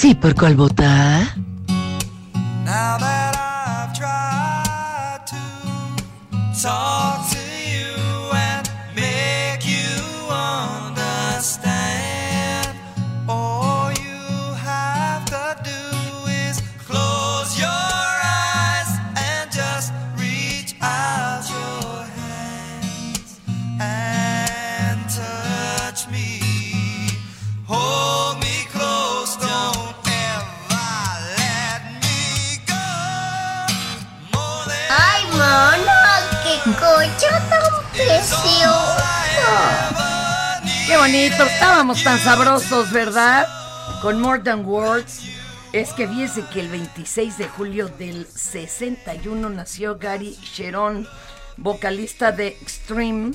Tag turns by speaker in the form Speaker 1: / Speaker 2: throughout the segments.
Speaker 1: Sí, por cuál votar.
Speaker 2: Estábamos tan sabrosos, ¿verdad? Con More Than Words. es que fíjese que el 26 de julio del 61 nació Gary Sharon, vocalista de Extreme,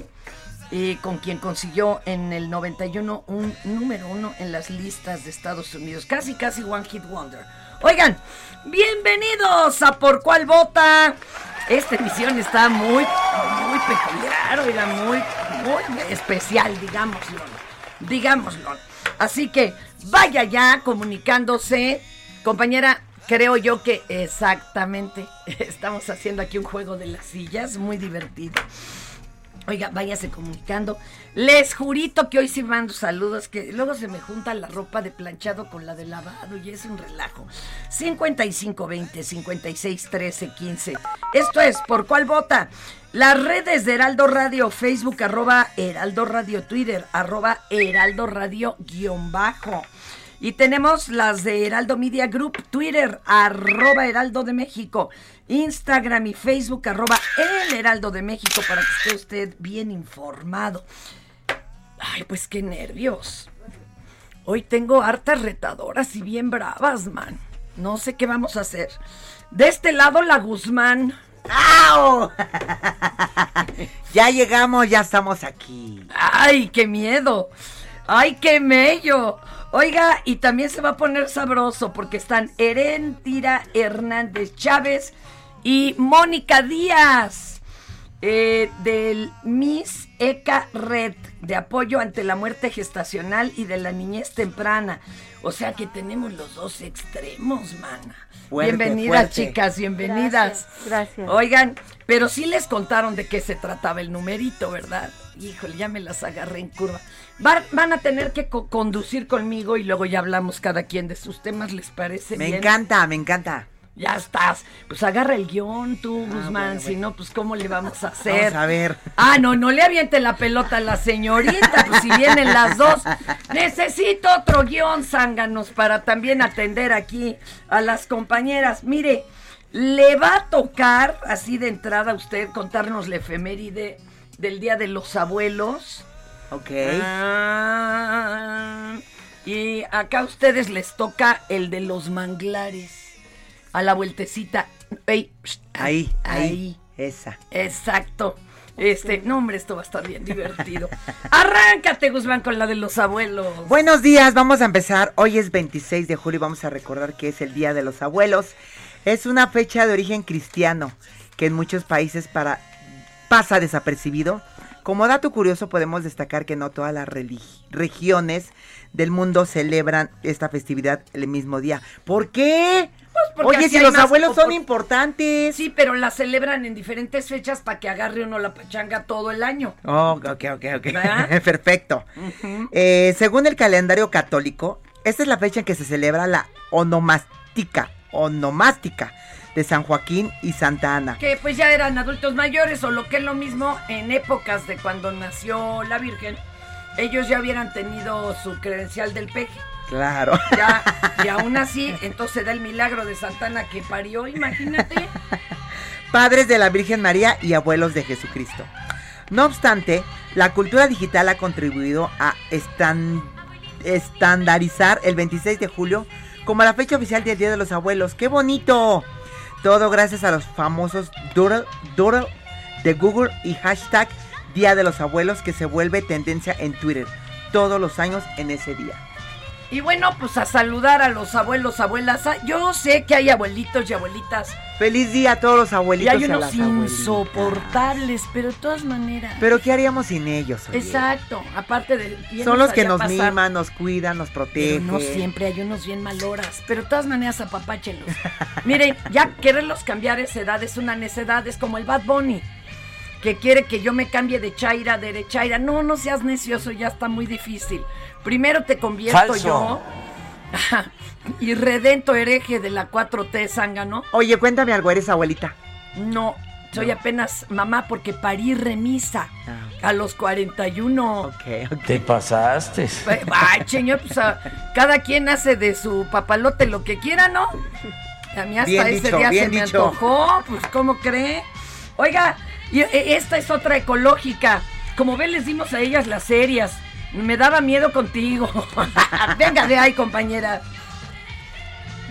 Speaker 2: y con quien consiguió en el 91 un número uno en las listas de Estados Unidos. Casi, casi One Hit Wonder. Oigan, bienvenidos a Por Cuál Vota. Esta emisión está muy, muy peculiar, oiga, muy, muy especial, digámoslo. Digámoslo. Así que vaya ya comunicándose. Compañera, creo yo que exactamente estamos haciendo aquí un juego de las sillas, muy divertido. Oiga, váyase comunicando. Les jurito que hoy sí mando saludos, que luego se me junta la ropa de planchado con la de lavado y es un relajo. 5520 56 13 15. Esto es ¿Por cuál vota? Las redes de Heraldo Radio, Facebook, arroba Heraldo Radio, Twitter, arroba Heraldo Radio guion bajo. Y tenemos las de Heraldo Media Group, Twitter, arroba Heraldo de México, Instagram y Facebook, arroba El Heraldo de México, para que esté usted bien informado. Ay, pues qué nervios. Hoy tengo hartas retadoras y bien bravas, man. No sé qué vamos a hacer. De este lado, la Guzmán.
Speaker 3: ¡Au! ya llegamos, ya estamos aquí.
Speaker 2: ¡Ay, qué miedo! ¡Ay, qué mello! Oiga, y también se va a poner sabroso porque están Herentira Hernández Chávez y Mónica Díaz eh, del Miss ECA Red de apoyo ante la muerte gestacional y de la niñez temprana. O sea que tenemos los dos extremos, mana.
Speaker 3: Fuerte,
Speaker 2: bienvenidas,
Speaker 3: fuerte.
Speaker 2: chicas, bienvenidas.
Speaker 4: Gracias, gracias.
Speaker 2: Oigan, pero sí les contaron de qué se trataba el numerito, ¿verdad? Híjole, ya me las agarré en curva. Van, van a tener que co- conducir conmigo y luego ya hablamos cada quien de sus temas, ¿les parece
Speaker 3: Me
Speaker 2: bien?
Speaker 3: encanta, me encanta.
Speaker 2: Ya estás. Pues agarra el guion tú, Guzmán,
Speaker 3: bueno,
Speaker 2: si
Speaker 3: bueno.
Speaker 2: no, pues ¿cómo le vamos a hacer?
Speaker 3: Vamos a ver.
Speaker 2: Ah, no, no le aviente la pelota a la señorita, pues si vienen las dos. Necesito otro guion, zánganos, para también atender aquí a las compañeras. Mire, le va a tocar, así de entrada, a usted contarnos la efeméride del Día de los Abuelos.
Speaker 3: Ok.
Speaker 2: Ah, y acá a ustedes les toca el de los manglares. A la vueltecita. Ey,
Speaker 3: ahí, ahí,
Speaker 2: ahí.
Speaker 3: Esa.
Speaker 2: Exacto. Este, no, hombre, esto va a estar bien divertido. Arráncate, Guzmán, con la de los abuelos.
Speaker 3: Buenos días, vamos a empezar. Hoy es 26 de julio y vamos a recordar que es el Día de los Abuelos. Es una fecha de origen cristiano que en muchos países para, pasa desapercibido. Como dato curioso podemos destacar que no todas las regiones del mundo celebran esta festividad el mismo día. ¿Por qué?
Speaker 2: Pues
Speaker 3: Oye, si los abuelos son importantes.
Speaker 2: Sí, pero la celebran en diferentes fechas para que agarre uno la pachanga todo el año.
Speaker 3: Oh, ok, ok, ok. Perfecto. Eh, según el calendario católico, esta es la fecha en que se celebra la onomástica, onomástica de San Joaquín y Santa Ana.
Speaker 2: Que pues ya eran adultos mayores o lo que es lo mismo en épocas de cuando nació la Virgen. Ellos ya hubieran tenido su credencial del peje.
Speaker 3: Claro.
Speaker 2: Ya, y aún así, entonces da el milagro de Santana que parió, imagínate.
Speaker 3: Padres de la Virgen María y abuelos de Jesucristo. No obstante, la cultura digital ha contribuido a estan- estandarizar el 26 de julio como la fecha oficial del Día de los Abuelos. ¡Qué bonito! Todo gracias a los famosos doodle, doodle de Google y hashtag Día de los Abuelos que se vuelve tendencia en Twitter todos los años en ese día.
Speaker 2: Y bueno, pues a saludar a los abuelos, abuelas. Ah, Yo sé que hay abuelitos y abuelitas.
Speaker 3: Feliz día a todos los
Speaker 2: Y
Speaker 3: abuelitos
Speaker 2: hay
Speaker 3: y a
Speaker 2: unos
Speaker 3: las abuelitas.
Speaker 2: insoportables, pero de todas maneras.
Speaker 3: Pero ¿qué haríamos sin ellos? oye?
Speaker 2: Exacto, aparte de... bien
Speaker 3: Son los que nos
Speaker 2: pasar.
Speaker 3: miman, nos cuidan, nos
Speaker 2: Pero
Speaker 3: protegen.
Speaker 2: no siempre hay unos bien maloras, pero de todas maneras apapáchenlos. Miren, ya quererlos cambiar esa edad es una necedad, es como el Bad Bunny, que quiere que yo me cambie de chaira a derechaira. No, no seas necioso, ya está muy difícil. Primero te convierto
Speaker 3: Falso.
Speaker 2: yo y redento hereje de la 4T zángano.
Speaker 3: Oye, cuéntame algo, ¿eres abuelita?
Speaker 2: No, soy apenas mamá porque parí remisa a los 41.
Speaker 5: Te pasaste.
Speaker 2: Ay, señor, pues a- cada quien hace de su papalote lo que quiera, ¿no? A mí hasta
Speaker 3: Bien
Speaker 2: ese
Speaker 3: dicho,
Speaker 2: día se me antojó, pues ¿cómo cree? Oiga, y, e, esta es otra ecológica. Como ven, les dimos a ellas las serias. Me daba miedo contigo. Venga de ahí, compañera.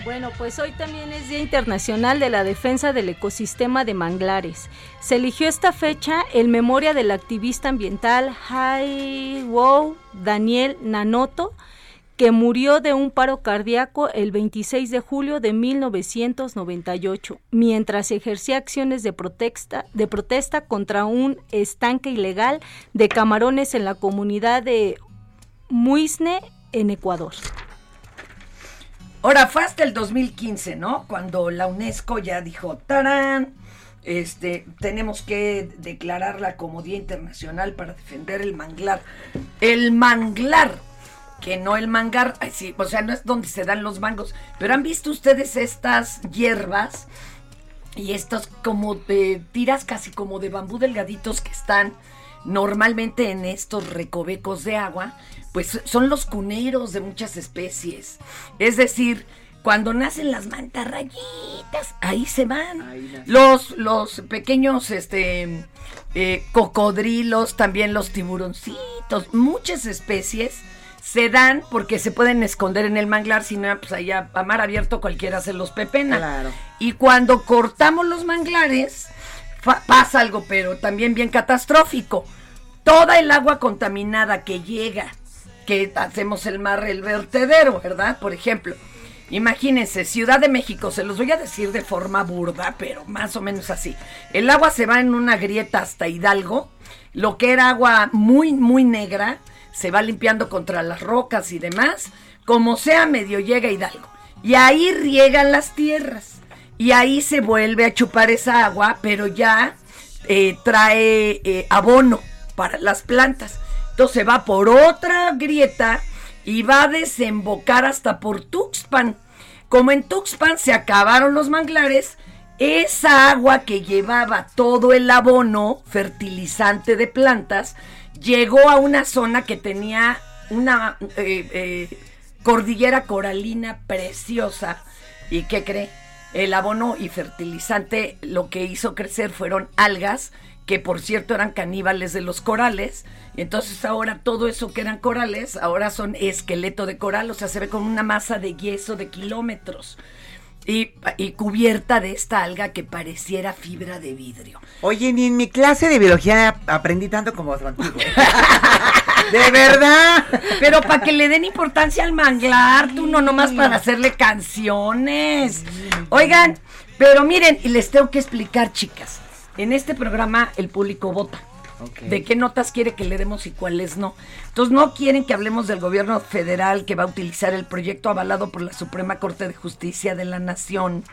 Speaker 4: Bueno, pues hoy también es Día Internacional de la Defensa del Ecosistema de Manglares. Se eligió esta fecha en memoria del activista ambiental Wow Daniel Nanoto, que murió de un paro cardíaco el 26 de julio de 1998, mientras ejercía acciones de protesta, de protesta contra un estanque ilegal de camarones en la comunidad de Muisne, en Ecuador.
Speaker 2: Ahora fue hasta el 2015, ¿no? Cuando la UNESCO ya dijo, ¡tarán! Este, tenemos que declararla como Día Internacional para defender el manglar. El manglar, que no el mangar, ay, sí, o sea, no es donde se dan los mangos, pero han visto ustedes estas hierbas y estos como de tiras casi como de bambú delgaditos que están normalmente en estos recovecos de agua, pues son los cuneros de muchas especies. Es decir, cuando nacen las mantarrayitas, ahí se van. Los, los pequeños este, eh, cocodrilos, también los tiburoncitos, muchas especies se dan porque se pueden esconder en el manglar, si no, pues allá a mar abierto cualquiera se los pepena.
Speaker 3: Claro.
Speaker 2: Y cuando cortamos los manglares, pasa algo, pero también bien catastrófico. Toda el agua contaminada que llega, que hacemos el mar, el vertedero, ¿verdad? Por ejemplo, imagínense, Ciudad de México, se los voy a decir de forma burda, pero más o menos así. El agua se va en una grieta hasta Hidalgo, lo que era agua muy, muy negra, se va limpiando contra las rocas y demás, como sea medio llega Hidalgo. Y ahí riegan las tierras. Y ahí se vuelve a chupar esa agua, pero ya eh, trae eh, abono para las plantas. Entonces va por otra grieta y va a desembocar hasta por Tuxpan. Como en Tuxpan se acabaron los manglares, esa agua que llevaba todo el abono fertilizante de plantas llegó a una zona que tenía una eh, eh, cordillera coralina preciosa. ¿Y qué cree? El abono y fertilizante lo que hizo crecer fueron algas, que por cierto eran caníbales de los corales. Entonces ahora todo eso que eran corales, ahora son esqueleto de coral, o sea, se ve con una masa de yeso de kilómetros. Y, y cubierta de esta alga que pareciera fibra de vidrio.
Speaker 3: Oye, ni en mi clase de biología aprendí tanto como contigo. de verdad.
Speaker 2: Pero para que le den importancia al manglar, tú no nomás para hacerle canciones. Oigan, pero miren, y les tengo que explicar, chicas. En este programa el público vota. De qué notas quiere que le demos y cuáles no. Entonces no quieren que hablemos del gobierno federal que va a utilizar el proyecto avalado por la Suprema Corte de Justicia de la Nación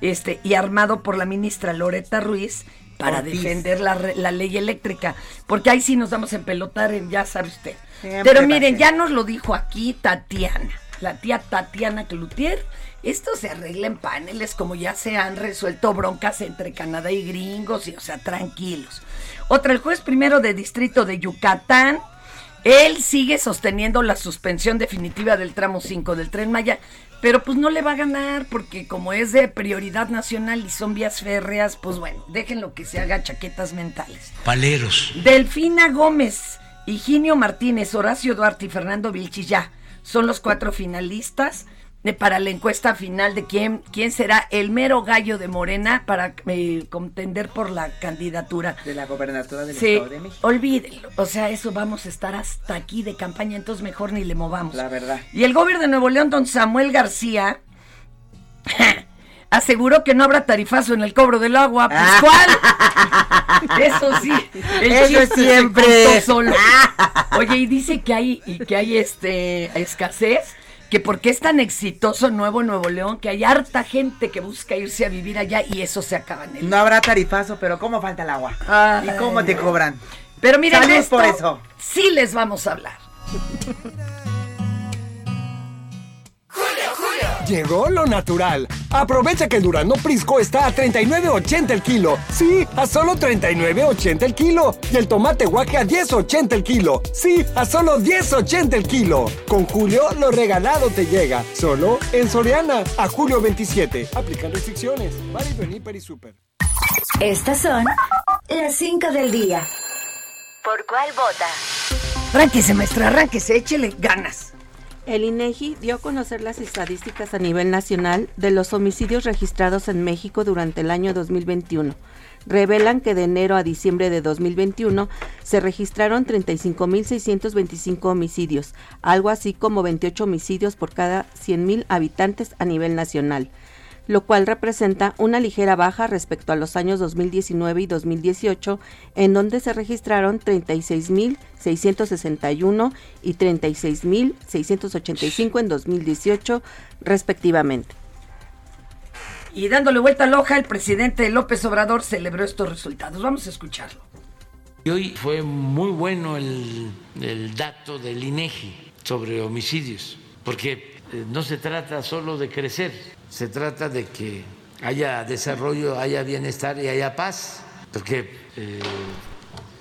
Speaker 2: este, y armado por la ministra Loreta Ruiz para
Speaker 3: Ortiz.
Speaker 2: defender la, la ley eléctrica. Porque ahí sí nos vamos a empelotar, en, ya sabe usted.
Speaker 3: Siempre
Speaker 2: Pero miren, ya nos lo dijo aquí Tatiana, la tía Tatiana Cloutier. Esto se arregla en paneles, como ya se han resuelto broncas entre Canadá y gringos, y o sea, tranquilos. Otra, el juez primero de distrito de Yucatán, él sigue sosteniendo la suspensión definitiva del tramo 5 del tren Maya, pero pues no le va a ganar porque como es de prioridad nacional y son vías férreas, pues bueno, déjenlo que se haga chaquetas mentales.
Speaker 6: Paleros.
Speaker 2: Delfina Gómez, Higinio Martínez, Horacio Duarte y Fernando Vilchis ya son los cuatro finalistas de- para la encuesta final de quién, quién será el mero gallo de Morena para eh, contender por la candidatura.
Speaker 3: De la gobernatura del
Speaker 2: Sí,
Speaker 3: Estado de México.
Speaker 2: olvídenlo. O sea, eso vamos a estar hasta aquí de campaña, entonces mejor ni le movamos.
Speaker 3: La verdad.
Speaker 2: Y el gobierno de Nuevo León, don Samuel García, aseguró que no habrá tarifazo en el cobro del agua. Pues, ¿cuál? Eso sí, el
Speaker 3: Eso
Speaker 2: se
Speaker 3: siempre.
Speaker 2: contó solo. Oye, y dice que hay, y que hay este escasez, que porque es tan exitoso Nuevo Nuevo León, que hay harta gente que busca irse a vivir allá y eso se acaba en el
Speaker 3: No habrá tarifazo, pero ¿cómo falta el agua?
Speaker 2: Ay.
Speaker 3: ¿Y cómo te cobran?
Speaker 2: Pero miren,
Speaker 3: Salud
Speaker 2: esto
Speaker 3: por eso.
Speaker 2: sí les vamos a hablar.
Speaker 7: Llegó lo natural. Aprovecha que el Durano Prisco está a 39.80 el kilo. Sí, a solo 39.80 el kilo. Y el tomate guaje a 10.80 el kilo. Sí, a solo 10.80 el kilo. Con Julio, lo regalado te llega. Solo en Soriana. A julio 27. Aplican restricciones. Válido en Hiper y Super.
Speaker 8: Estas son las 5 del día. ¿Por cuál vota?
Speaker 2: Arránquese, maestra, arránquese, échele ganas.
Speaker 6: El INEGI dio a conocer las estadísticas a nivel nacional de los homicidios registrados en México durante el año 2021. Revelan que de enero a diciembre de 2021 se registraron 35.625 homicidios, algo así como 28 homicidios por cada 100.000 habitantes a nivel nacional lo cual representa una ligera baja respecto a los años 2019 y 2018, en donde se registraron 36.661 y 36.685 en 2018, respectivamente.
Speaker 2: Y dándole vuelta a la hoja, el presidente López Obrador celebró estos resultados. Vamos a escucharlo.
Speaker 5: Y hoy fue muy bueno el, el dato del INEGI sobre homicidios, porque no se trata solo de crecer, se trata de que haya desarrollo, haya bienestar y haya paz, porque eh,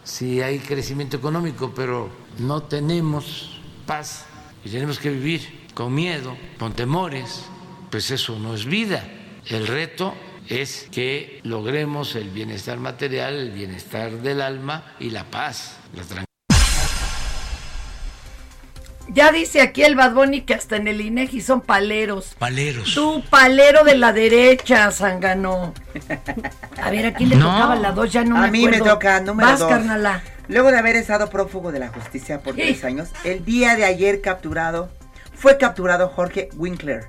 Speaker 5: si hay crecimiento económico, pero no tenemos paz y tenemos que vivir con miedo, con temores, pues eso no es vida. El reto es que logremos el bienestar material, el bienestar del alma y la paz, la tranquilidad.
Speaker 2: Ya dice aquí el Bad Bunny que hasta en el INEGI son paleros.
Speaker 5: Paleros.
Speaker 2: Tú, palero de la derecha, Zangano. A ver, ¿a quién le
Speaker 3: No.
Speaker 2: tocaba la dos? Ya no me
Speaker 3: a mí me
Speaker 2: acuerdo.
Speaker 3: toca número
Speaker 2: Vas,
Speaker 3: dos.
Speaker 2: carnala.
Speaker 3: Luego de haber estado prófugo de la justicia por tres años, el día de ayer capturado, fue capturado Jorge Winkler,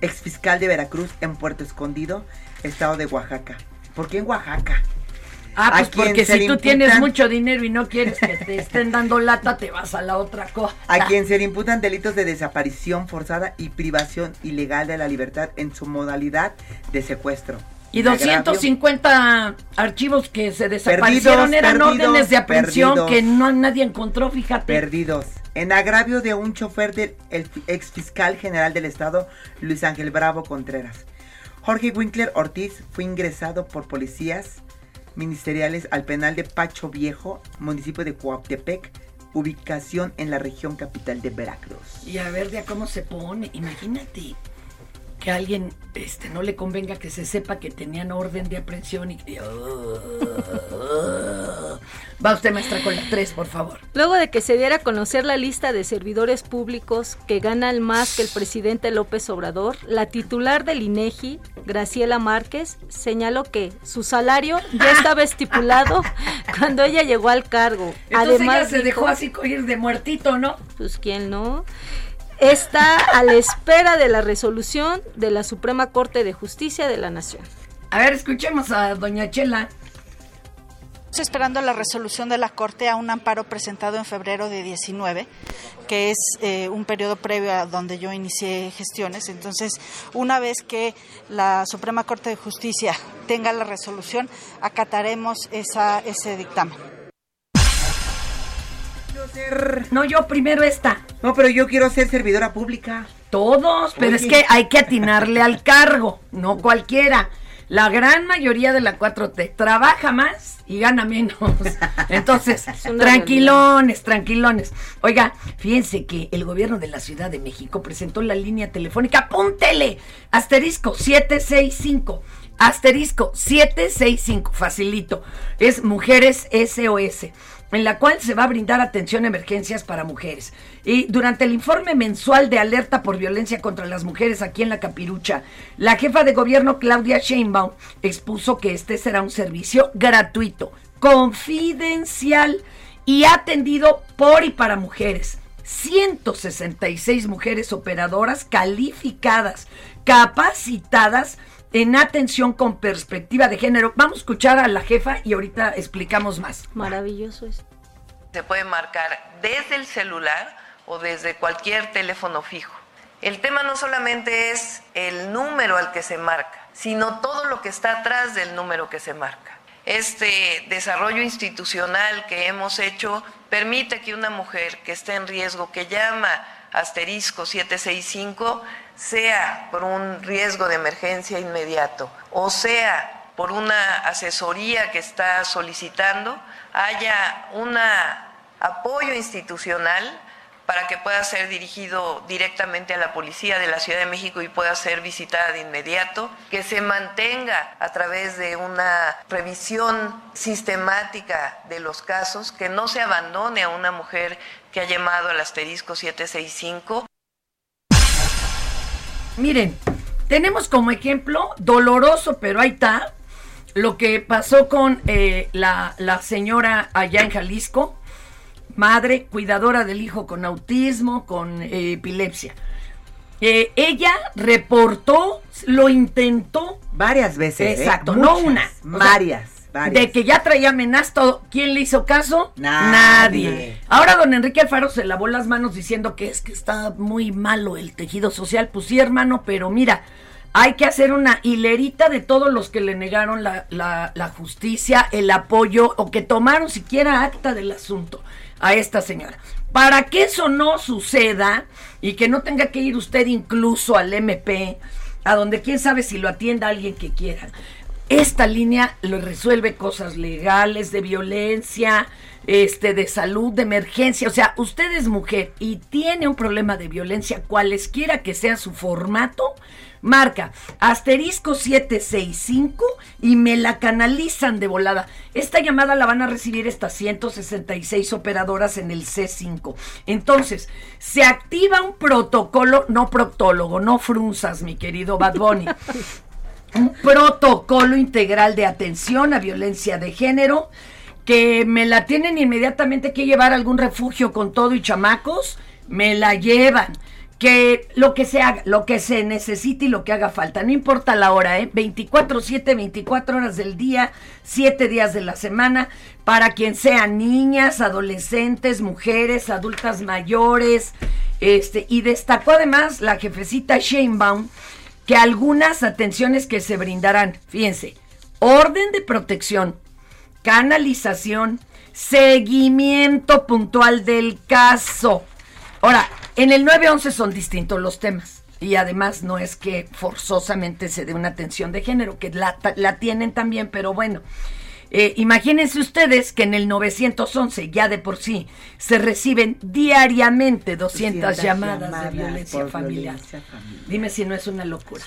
Speaker 3: exfiscal de Veracruz en Puerto Escondido, estado de Oaxaca. ¿Por qué en Oaxaca?
Speaker 2: Ah, pues porque si tú tienes mucho dinero y no quieres que te estén dando lata, te vas a la otra cosa.
Speaker 3: A quien se le imputan delitos de desaparición forzada y privación ilegal de la libertad en su modalidad de secuestro.
Speaker 2: Y
Speaker 3: En agravio-
Speaker 2: 250 archivos que se desaparecieron
Speaker 3: Perdidos,
Speaker 2: eran
Speaker 3: perdidos,
Speaker 2: órdenes de aprehensión
Speaker 3: perdidos.
Speaker 2: que no nadie encontró, fíjate.
Speaker 3: Perdidos. En agravio de un chofer del el ex fiscal general del estado, Luis Ángel Bravo Contreras. Jorge Winkler Ortiz fue ingresado por policías ministeriales al penal de Pacho Viejo, municipio de Coautepec, ubicación en la región capital de Veracruz.
Speaker 2: Y a ver de cómo se pone. Imagínate que a alguien este, no le convenga que se sepa que tenían orden de aprehensión y que... Va usted, maestra, con la 3, por favor.
Speaker 4: Luego de que se diera a conocer la lista de servidores públicos que ganan más que el presidente López Obrador, la titular del INEGI, Graciela Márquez, señaló que su salario ya estaba estipulado cuando ella llegó al cargo.
Speaker 2: Entonces
Speaker 4: Además
Speaker 2: ella se
Speaker 4: dijo-
Speaker 2: dejó así ir de muertito, ¿no?
Speaker 4: Pues quién no. Está a la espera de la resolución de la Suprema Corte de Justicia de la Nación.
Speaker 2: A ver, escuchemos a doña Chela.
Speaker 9: Estamos esperando la resolución de la Corte a un amparo presentado en febrero de 19, que es eh, un periodo previo a donde yo inicié gestiones. Entonces, una vez que la Suprema Corte de Justicia tenga la resolución, acataremos esa, ese dictamen.
Speaker 2: No, yo primero esta.
Speaker 3: No, pero yo quiero ser servidora pública.
Speaker 2: Todos, pero es que hay que atinarle al cargo, no cualquiera. La gran mayoría de la 4T trabaja más y gana menos. Entonces, tranquilones, tranquilones. Oiga, fíjense que el gobierno de la Ciudad de México presentó la línea telefónica, apúntele, asterisco 765. Asterisco 765, facilito. Es Mujeres SOS en la cual se va a brindar atención a emergencias para mujeres. Y durante el informe mensual de alerta por violencia contra las mujeres aquí en la Capirucha, la jefa de gobierno Claudia Sheinbaum expuso que este será un servicio gratuito, confidencial y atendido por y para mujeres. 166 mujeres operadoras calificadas, capacitadas en atención con perspectiva de género. Vamos a escuchar a la jefa y ahorita explicamos más.
Speaker 4: Maravilloso es.
Speaker 10: Se puede marcar desde el celular o desde cualquier teléfono fijo. El tema no solamente es el número al que se marca, sino todo lo que está atrás del número que se marca. Este desarrollo institucional que hemos hecho permite que una mujer que esté en riesgo, que llama asterisco 765, sea por un riesgo de emergencia inmediato o sea por una asesoría que está solicitando, haya un apoyo institucional para que pueda ser dirigido directamente a la policía de la Ciudad de México y pueda ser visitada de inmediato, que se mantenga a través de una revisión sistemática de los casos, que no se abandone a una mujer que ha llamado al asterisco 765.
Speaker 2: Miren, tenemos como ejemplo, doloroso, pero ahí está, lo que pasó con eh, la, la señora allá en Jalisco, madre, cuidadora del hijo con autismo, con eh, epilepsia. Eh, ella reportó, lo intentó.
Speaker 3: Varias veces. ¿eh?
Speaker 2: Exacto, no una. o sea,
Speaker 3: Varias.
Speaker 2: De que ya traía amenazas todo. ¿Quién le hizo caso?
Speaker 3: Nadie.
Speaker 2: Ahora don Enrique Alfaro se lavó las manos diciendo que es que está muy malo el tejido social. Pues sí, hermano, pero mira, hay que hacer una hilerita de todos los que le negaron la, la- la justicia, el apoyo o que tomaron siquiera acta del asunto a esta señora. Para que eso no suceda y que no tenga que ir usted incluso al MP, a donde quién sabe si lo atienda alguien que quiera. Esta línea lo resuelve cosas legales, de violencia, este, de salud, de emergencia. O sea, usted es mujer y tiene un problema de violencia, cualesquiera que sea su formato, marca asterisco 765 y me la canalizan de volada. Esta llamada la van a recibir estas 166 operadoras en el C5. Entonces, se activa un protocolo, no proctólogo, no frunzas, mi querido Bad Bunny un protocolo integral de atención a violencia de género que me la tienen inmediatamente que llevar a algún refugio con todo y chamacos, me la llevan. Que lo que se haga, lo que se necesite y lo que haga falta, no importa la hora, ¿eh? 24-7, 24 horas del día, 7 días de la semana, para quien sean niñas, adolescentes, mujeres, adultas mayores, este, y destacó además la jefecita Sheinbaum, que algunas atenciones que se brindarán, fíjense, orden de protección, canalización, seguimiento puntual del caso. Ahora, en el 911 son distintos los temas. Y además no es que forzosamente se dé una atención de género, que la, la tienen también, pero bueno. Eh, imagínense ustedes que en el 911 ya de por sí se reciben diariamente 200,
Speaker 3: 200
Speaker 2: llamadas,
Speaker 3: llamadas
Speaker 2: de violencia familiar.
Speaker 3: violencia familiar.
Speaker 2: Dime si no es una locura.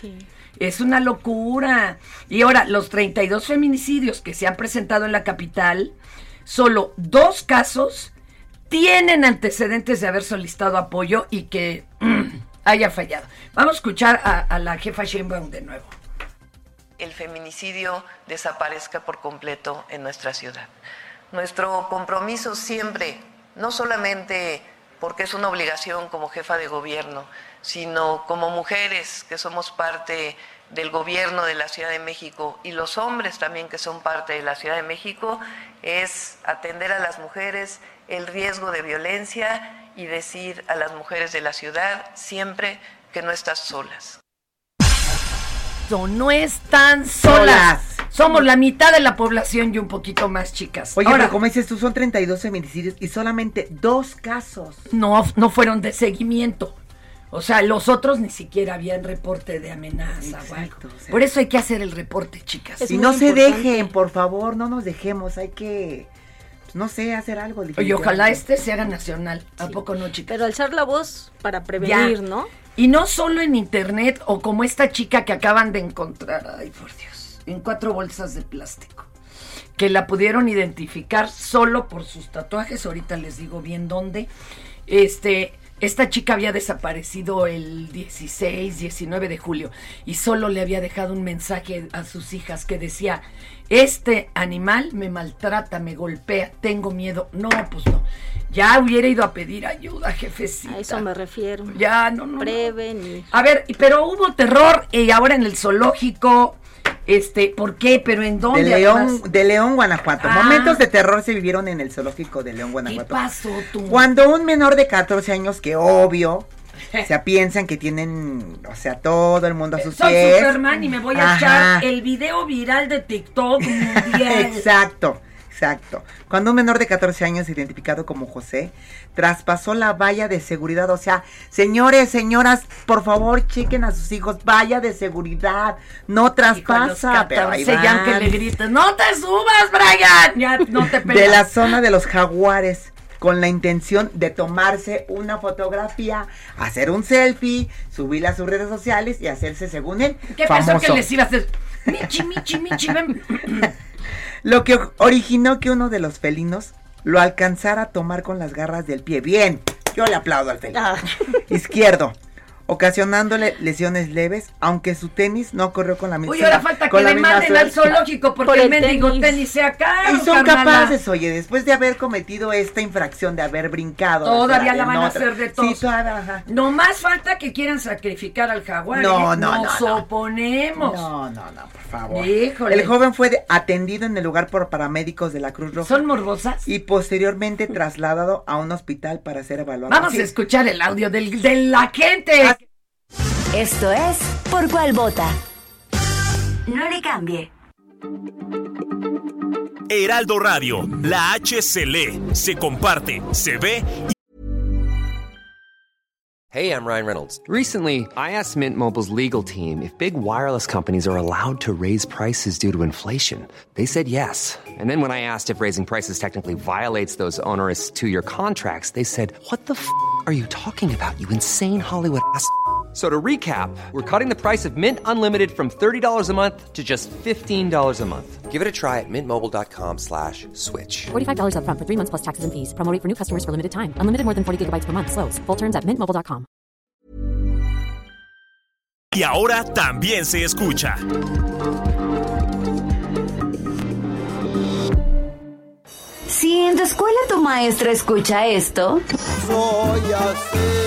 Speaker 2: Es una locura. Y ahora, los 32 feminicidios que se han presentado en la capital, solo dos casos tienen antecedentes de haber solicitado apoyo y que mm, haya fallado. Vamos a escuchar a, a la jefa Sheinbaum de nuevo.
Speaker 10: El feminicidio desaparezca por completo en nuestra ciudad. Nuestro compromiso siempre, no solamente porque es una obligación como jefa de gobierno, sino como mujeres que somos parte del gobierno de la Ciudad de México y los hombres también que son parte de la Ciudad de México, es atender a las mujeres el riesgo de violencia y decir a las mujeres de la ciudad siempre que no estás solas.
Speaker 2: No, no están solas. Somos la mitad de la población y un poquito más chicas.
Speaker 3: Oye,
Speaker 2: Ahora,
Speaker 3: pero como dices tú, son 32 feminicidios y solamente dos casos.
Speaker 2: no, no fueron de seguimiento. O sea, los otros ni siquiera habían reporte de amenaza o algo. Por eso hay que hacer el reporte, chicas.
Speaker 3: y no se dejen, por favor, no nos dejemos, hay que, pues, no sé, hacer algo.
Speaker 2: Y ojalá este se haga nacional. ¿A poco no, chicas?
Speaker 4: Pero alzar la voz para prevenir,
Speaker 2: Ya.
Speaker 4: ¿no?
Speaker 2: Y no solo en internet o como esta chica que acaban de encontrar, ay por Dios, en cuatro bolsas de plástico, que la pudieron identificar solo por sus tatuajes, ahorita les digo bien dónde. Este, esta chica había desaparecido el 16, 19 de julio y solo le había dejado un mensaje a sus hijas que decía, este animal me maltrata, me golpea, tengo miedo. No, pues no. Ya hubiera ido a pedir ayuda, jefecita.
Speaker 4: A eso me refiero.
Speaker 2: Ya, no, no.
Speaker 4: Prevenir.
Speaker 2: A ver, pero hubo terror y ahora en el zoológico. Este, ¿por qué? ¿Pero en dónde?
Speaker 3: De León,
Speaker 2: además?
Speaker 3: de León, Guanajuato.
Speaker 2: Ah.
Speaker 3: Momentos de terror se vivieron en el zoológico de León,
Speaker 2: ¿Qué
Speaker 3: Guanajuato.
Speaker 2: pasó tú?
Speaker 3: Cuando un menor de 14 años, que obvio, o sea, piensan que tienen, o sea, todo el mundo a sus
Speaker 2: Soy
Speaker 3: pies.
Speaker 2: Superman y me voy a
Speaker 3: Ajá.
Speaker 2: echar el video viral de TikTok mundial.
Speaker 3: Exacto, exacto. Cuando un menor de 14 años, identificado como José, traspasó la valla de seguridad. O sea, señores, señoras, por favor, chequen a sus hijos. Valla de seguridad. No traspasa. Pero ahí
Speaker 2: 14 ya que
Speaker 3: van.
Speaker 2: le gritas, no te subas, Brian. Ya no te pegas.
Speaker 3: de la zona de los jaguares con la intención de tomarse una fotografía, hacer un selfie, subirla a sus redes sociales y hacerse según él
Speaker 2: ¿Qué
Speaker 3: famoso.
Speaker 2: pensó que les iba a hacer? Michi, michi, michi, ven.
Speaker 3: Lo que originó que uno de los felinos lo alcanzara a tomar con las garras del pie. Bien, yo le aplaudo al felino.
Speaker 2: Ah.
Speaker 3: Izquierdo. Ocasionándole lesiones leves, aunque su tenis no corrió con la misma
Speaker 2: Uy, ahora falta que le manden al zoológico porque
Speaker 4: Por
Speaker 2: el mendigo
Speaker 4: tenis.
Speaker 2: tenis sea caro,
Speaker 3: Y son
Speaker 2: carnala.
Speaker 3: capaces, oye, después de haber cometido esta infracción de haber brincado.
Speaker 2: Todavía la van a hacer de
Speaker 3: Sí, ajá.
Speaker 2: No más falta que quieran sacrificar al jaguar.
Speaker 3: No,
Speaker 2: ¿eh?
Speaker 3: no, no,
Speaker 2: Nos
Speaker 3: no.
Speaker 2: oponemos.
Speaker 3: No, no, no, por favor.
Speaker 2: Híjole.
Speaker 3: El joven fue atendido en el lugar por paramédicos de la Cruz Roja.
Speaker 2: ¿Son morbosas?
Speaker 3: Y posteriormente trasladado a un hospital para ser evaluado.
Speaker 2: Vamos
Speaker 3: Sí.
Speaker 2: a escuchar el audio del, de la gente.
Speaker 8: Esto es Por Cuál Vota. No le cambie.
Speaker 11: Heraldo Radio, la H se lee, se comparte, se ve
Speaker 12: Hey, I'm Ryan Reynolds. Recently, I asked Mint Mobile's legal team if big wireless companies are allowed to raise prices due to inflation. They said yes. And then when I asked if raising prices technically violates those onerous two year contracts, they said, What the f are you talking about, you insane Hollywood ass? F- So to recap, we're cutting the price of Mint Unlimited from $30 a month to just $15 a month. Give it a try at mintmobile.com slash switch.
Speaker 13: $45 upfront for three months plus taxes and fees. Promo rate for new customers for limited time. Unlimited more than 40 gigabytes per month. Slows. Full terms at mintmobile.com.
Speaker 11: y ahora también se escucha.
Speaker 8: Si en tu escuela tu maestra escucha esto,
Speaker 14: Soy así,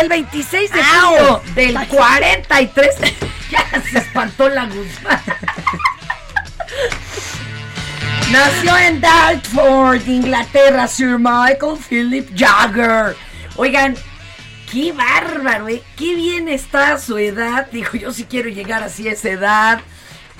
Speaker 2: El 26 de julio del 43. ya se espantó la Guzmán. Nació en Dartford, Inglaterra, Sir Michael Philip Jagger. Oigan, qué bárbaro, ¿eh? Qué bien está a su edad. Dijo, yo sí quiero llegar así a esa edad.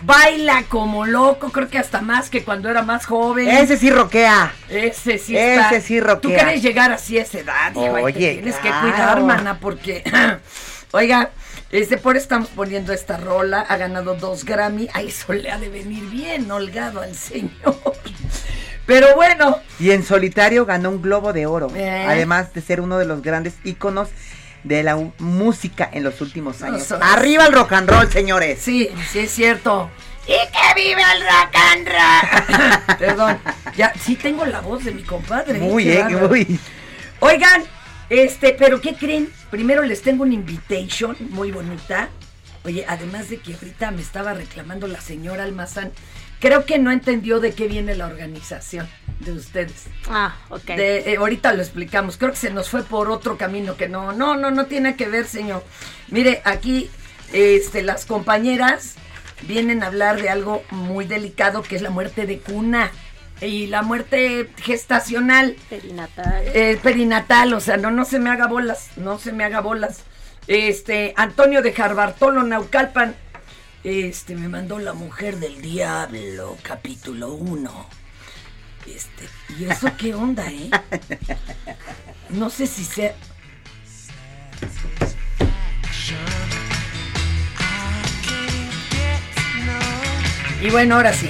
Speaker 2: Baila como loco, creo que hasta más que cuando era más joven.
Speaker 3: Ese sí roquea.
Speaker 2: Ese sí
Speaker 3: Ese
Speaker 2: está.
Speaker 3: sí roquea.
Speaker 2: Tú quieres llegar así a esa edad, te
Speaker 3: Oye,
Speaker 2: tienes que cuidar, mana, porque. Oiga, este, por estamos poniendo esta rola. Ha ganado dos Grammy. A eso le ha de venir bien, holgado al señor. Pero bueno,
Speaker 3: Y en solitario ganó un Globo de Oro,
Speaker 2: Eh.
Speaker 3: además de ser uno de los grandes íconos de la música en los últimos años. Arriba el rock and roll, señores.
Speaker 2: Sí, sí es cierto. ¡Y que vive el rock and roll! Perdón, ya sí tengo la voz de mi compadre.
Speaker 3: Muy, eh, muy.
Speaker 2: Oigan, este, pero ¿qué creen? Primero les tengo una invitation muy bonita. Oye, además de que ahorita me estaba reclamando la señora Almazán, creo que no entendió de qué viene la organización de ustedes.
Speaker 4: Ah, ok.
Speaker 2: De, eh, ahorita lo explicamos. Creo que se nos fue por otro camino que no, no, no, no tiene que ver, señor. Mire, aquí, este, las compañeras vienen a hablar de algo muy delicado que es la muerte de cuna y la muerte gestacional.
Speaker 4: Perinatal.
Speaker 2: Eh, perinatal, o sea, no, no se me haga bolas, no se me haga bolas. Este, Antonio de Jarbartolo, Naucalpan, este, me mandó La Mujer del Diablo, capítulo 1. Este, ¿y eso qué onda, eh? No sé si sea. Y bueno, ahora sí.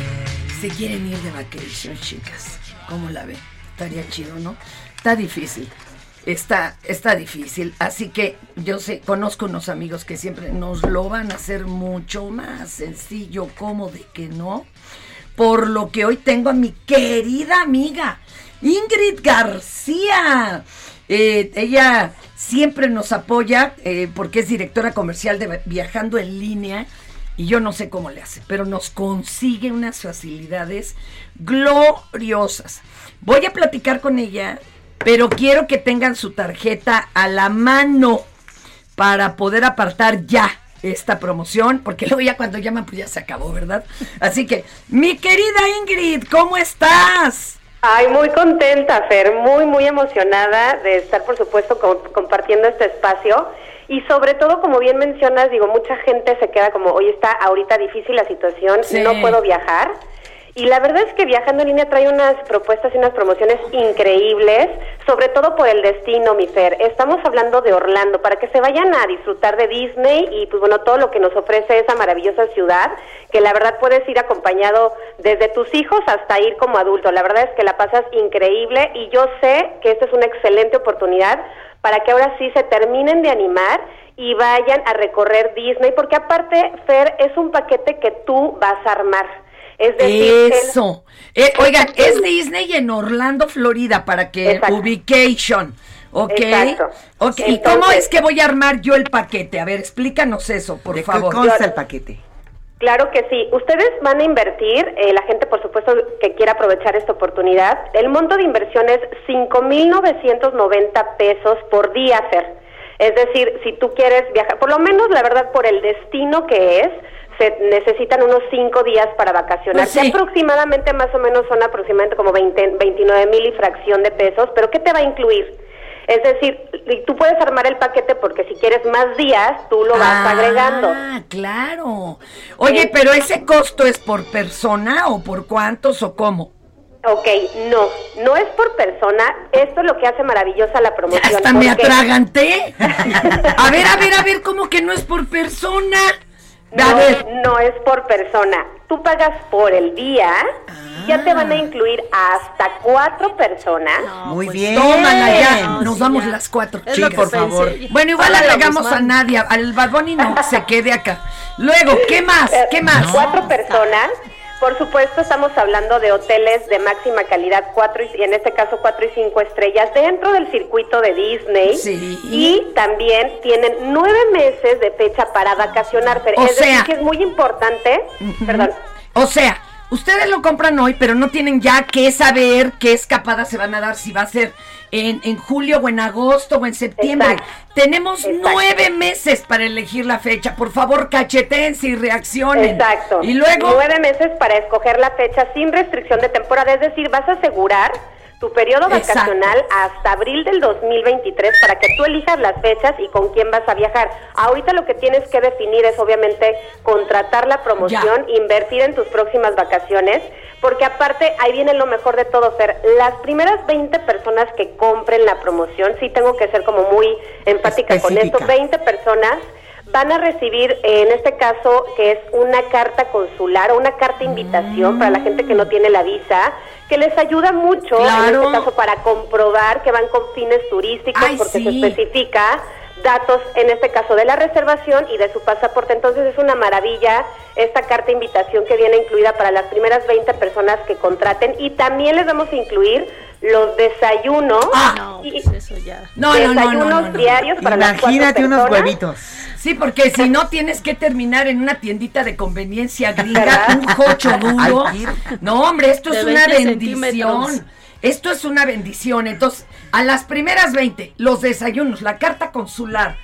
Speaker 2: Se quieren ir de vacation, chicas. ¿Cómo la ven? Estaría chido, ¿no? Está difícil. Está, está difícil. Así que yo sé, conozco unos amigos que siempre nos lo van a hacer mucho más sencillo, como de que no. Por lo que hoy tengo a mi querida amiga, Ingrid García. Eh, ella siempre nos apoya eh, porque es directora comercial de Viajando en Línea y yo no sé cómo le hace, pero nos consigue unas facilidades gloriosas. Voy a platicar con ella, pero quiero que tengan su tarjeta a la mano para poder apartar ya esta promoción, porque luego ya cuando llaman pues ya se acabó, ¿verdad? Así que, mi querida Ingrid, ¿cómo estás?
Speaker 15: Ay, muy contenta, Fer, muy, muy emocionada de estar, por supuesto, com- compartiendo este espacio. Y sobre todo, como bien mencionas, digo, mucha gente se queda como, hoy está ahorita difícil la situación,
Speaker 16: Sí.
Speaker 15: no puedo viajar. Y la verdad es que Viajando en Línea trae unas propuestas y unas promociones increíbles, sobre todo por el destino, mi Fer. Estamos hablando de Orlando, para que se vayan a disfrutar de Disney y pues bueno, todo lo que nos ofrece esa maravillosa ciudad, que la verdad puedes ir acompañado desde tus hijos hasta ir como adulto. La verdad es que la pasas increíble y yo sé que esta es una excelente oportunidad para que ahora sí se terminen de animar y vayan a recorrer Disney, porque aparte, Fer, es un paquete que tú vas a armar. Es decir, el-
Speaker 2: Eso. Eh, oigan, es Disney en Orlando, Florida, para que
Speaker 15: Exacto.
Speaker 2: ubication. Ok.
Speaker 15: Exacto.
Speaker 2: Ok. ¿Y cómo es que voy a armar yo el paquete? A ver, explícanos eso, por
Speaker 3: ¿De qué
Speaker 2: favor.
Speaker 3: consta el paquete?
Speaker 15: Claro que sí. Ustedes van a invertir, eh, la gente por supuesto que quiera aprovechar esta oportunidad. El monto de inversión es 5.990 pesos por día, Fer. Es decir, si tú quieres viajar, por lo menos la verdad por el destino que es, se necesitan unos cinco días para vacacionar.
Speaker 2: Pues sí.
Speaker 15: Aproximadamente, más o menos, son aproximadamente como 20, 29 mil y fracción de pesos. Pero ¿qué te va a incluir? Es decir, tú puedes armar el paquete porque si quieres más días, tú lo vas agregando.
Speaker 2: Ah, claro. Oye, pero ese costo es por persona o por cuántos o cómo?
Speaker 15: Ok, no, no es por persona. Esto es lo que hace maravillosa la promoción.
Speaker 2: Hasta me atraganté. A ver, a ver, a ver, ¿cómo que no es por persona?
Speaker 15: No, no es por persona. Tú pagas por el día ya te van a incluir hasta cuatro personas.
Speaker 3: Muy bien.
Speaker 2: Tómala ya, nos vamos las cuatro.
Speaker 3: Es
Speaker 2: chicas.
Speaker 3: lo por favor.
Speaker 2: Bueno, igual agregamos a. Nadia, al Bad Bunny no, se quede acá. Luego, ¿qué más?
Speaker 15: Eh,
Speaker 2: ¿Qué más?
Speaker 15: Cuatro personas. Por supuesto, estamos hablando de hoteles de máxima calidad, cuatro y, en este caso cuatro y cinco estrellas, dentro del circuito de Disney.
Speaker 2: Sí.
Speaker 15: Y también tienen nueve meses de fecha para vacacionar. Pero
Speaker 2: O
Speaker 15: es decir,
Speaker 2: sea-
Speaker 15: que es muy importante. Perdón.
Speaker 2: O sea, ustedes lo compran hoy, pero no tienen ya que saber qué escapada se van a dar, si va a ser en, en julio o en agosto o en septiembre. Tenemos nueve meses para elegir la fecha. Por favor, cachetense y reaccionen.
Speaker 15: Exacto.
Speaker 2: Y luego...
Speaker 15: Nueve meses para escoger la fecha sin restricción de temporada. Es decir, vas a asegurar tu periodo
Speaker 2: Exacto.
Speaker 15: vacacional hasta abril del 2023 para que tú elijas las fechas y con quién vas a viajar. Ahorita lo que tienes que definir es obviamente contratar la promoción, invertir en tus próximas vacaciones, porque aparte ahí viene lo mejor de todo, Fer. Las primeras 20 personas que compren la promoción, sí tengo que ser como muy empática con esto,
Speaker 16: Específica.
Speaker 15: 20 personas van a recibir, en este caso, que es una carta consular o una carta invitación para la gente que no tiene la visa, que les ayuda mucho, en este caso, para comprobar que van con fines turísticos,
Speaker 2: Ay,
Speaker 15: porque
Speaker 2: sí.
Speaker 15: se especifica datos, en este caso, de la reservación y de su pasaporte. Entonces es una maravilla esta carta invitación que viene incluida para las primeras 20 personas que contraten y también les vamos a incluir los desayunos y
Speaker 4: eso ya.
Speaker 2: Ah. No, no, no, no,
Speaker 15: desayunos
Speaker 2: no, no.
Speaker 15: diarios para las cuatro
Speaker 3: Imagínate unos huevitos.
Speaker 2: Sí, porque si no tienes que terminar en una tiendita de conveniencia gringa, un jocho duro. No, hombre, esto
Speaker 4: De
Speaker 2: es una
Speaker 4: 20
Speaker 2: bendición. Esto es una bendición. Entonces, a las primeras 20, los desayunos, la carta consular.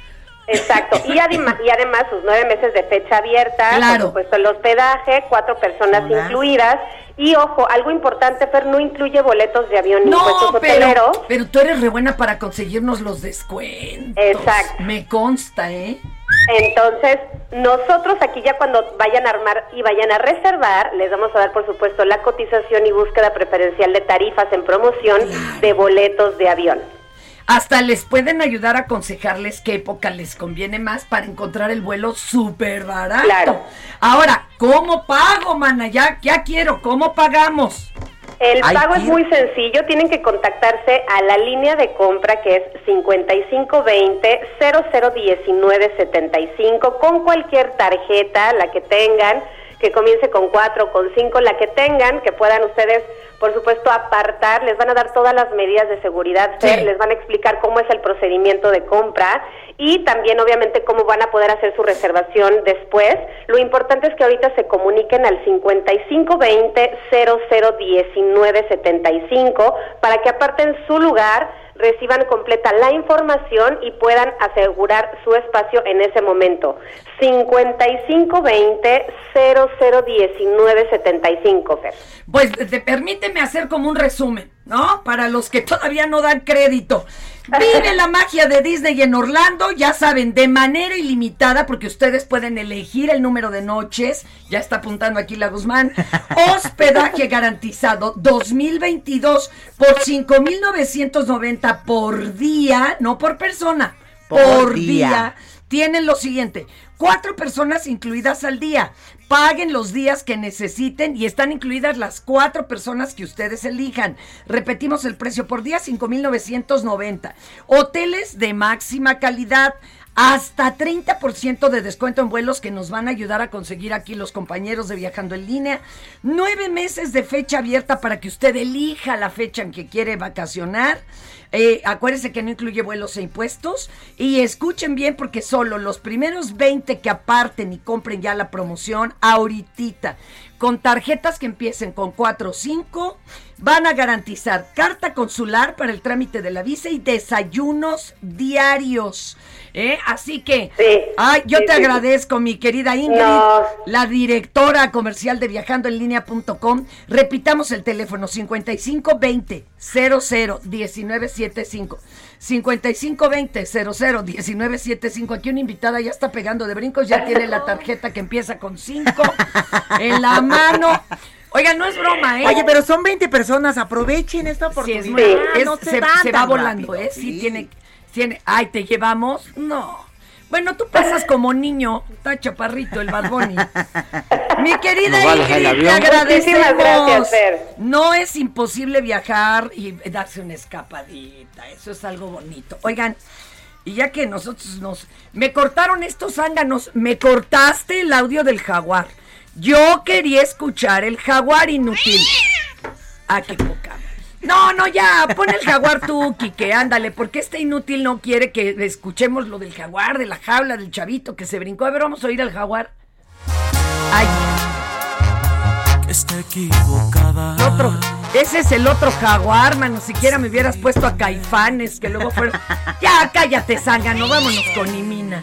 Speaker 15: Exacto, y, adima- y además sus nueve meses de fecha abierta,
Speaker 2: Claro.
Speaker 15: por supuesto el hospedaje, cuatro personas
Speaker 2: Hola.
Speaker 15: incluidas, y ojo, algo importante, Fer, no incluye boletos de avión ni impuestos
Speaker 2: No, pero,
Speaker 15: hoteleros.
Speaker 2: pero tú eres re buena para conseguirnos los descuentos.
Speaker 15: Exacto.
Speaker 2: Me consta, ¿eh?
Speaker 15: Entonces, nosotros aquí ya cuando vayan a armar y vayan a reservar, les vamos a dar, por supuesto, la cotización y búsqueda preferencial de tarifas en promoción de boletos de avión.
Speaker 2: Hasta les pueden ayudar a aconsejarles qué época les conviene más para encontrar el vuelo súper barato.
Speaker 15: Claro.
Speaker 2: Ahora, ¿cómo pago, mana? Ya, ya quiero, ¿cómo pagamos?
Speaker 15: El
Speaker 2: Ay,
Speaker 15: pago es muy sencillo, tienen que contactarse a la línea de compra que es 5520-001975 con cualquier tarjeta, la que tengan, que comience con 4 con 5, la que tengan, que puedan ustedes, por supuesto, apartar, les van a dar todas las medidas de seguridad, les van a explicar cómo es el procedimiento de compra y también obviamente cómo van a poder hacer su reservación después. Lo importante es que ahorita se comuniquen al 5520-001975 para que aparten su lugar, reciban completa la información y puedan asegurar su espacio en ese momento. 5520-001975, Fer.
Speaker 2: Pues te, permíteme hacer como un resumen, ¿no? Para los que todavía no dan crédito. Vive la magia de Disney en Orlando, ya saben, de manera ilimitada, porque ustedes pueden elegir el número de noches, ya está apuntando aquí la Guzmán, hospedaje garantizado 2022 por 5.990 por día, no por persona,
Speaker 3: Por
Speaker 2: por,
Speaker 3: día.
Speaker 2: día tienen lo siguiente, cuatro personas incluidas al día. Paguen los días que necesiten y están incluidas las cuatro personas que ustedes elijan. Repetimos el precio por día, 5,990. Hoteles de máxima calidad. Hasta 30% de descuento en vuelos que nos van a ayudar a conseguir aquí los compañeros de Viajando en Línea. Nueve meses de fecha abierta para que usted elija la fecha en que quiere vacacionar. Eh, acuérdense que no incluye vuelos e impuestos. Y escuchen bien porque solo los primeros 20 que aparten y compren ya la promoción ahorita con tarjetas que empiecen con 4 o 5 van a garantizar carta consular para el trámite de la visa y desayunos diarios. ¿eh? Así que, ay, yo
Speaker 15: sí,
Speaker 2: te
Speaker 15: sí.
Speaker 2: agradezco, mi querida Ingrid,
Speaker 15: No.
Speaker 2: la directora comercial de viajandoenlinea.com. Repitamos el teléfono 5520 001975. 5520 001975. Aquí una invitada ya está pegando de brincos, ya tiene la tarjeta que empieza con 5 en la mano. Oiga, no es broma, ¿eh?
Speaker 3: Oye, pero son 20 personas, aprovechen esta
Speaker 2: Sí, es
Speaker 3: oportunidad.
Speaker 2: es-
Speaker 3: no se,
Speaker 2: se,
Speaker 3: da
Speaker 2: se va
Speaker 3: tan
Speaker 2: volando,
Speaker 3: rápido,
Speaker 2: ¿eh? Sí, tiene, tiene. Ay, ¿te llevamos? No. Bueno, tú pasas como niño, está chaparrito el Bad Bunny. Mi querida
Speaker 5: ¿Nos va a dejar el
Speaker 2: Ingrid, te agradecemos.
Speaker 15: Gracias, Fer.
Speaker 2: No es imposible viajar y darse una escapadita, eso es algo bonito. Oigan, y ya que nosotros nos... Me cortaron estos zánganos, me cortaste el audio del jaguar. Yo quería escuchar el jaguar inútil. Ah, qué poca. No, no, ya, pon el jaguar tú, Quique, ándale, porque este inútil no quiere que escuchemos lo del jaguar, de la jaula, del chavito que se brincó. A ver, vamos a oír al jaguar. Ay,
Speaker 14: Está equivocada.
Speaker 2: otro. Ese es el otro jaguar, mano. Siquiera me hubieras puesto a caifanes, que luego fueron. Ya, cállate, zángano, vámonos con Imina.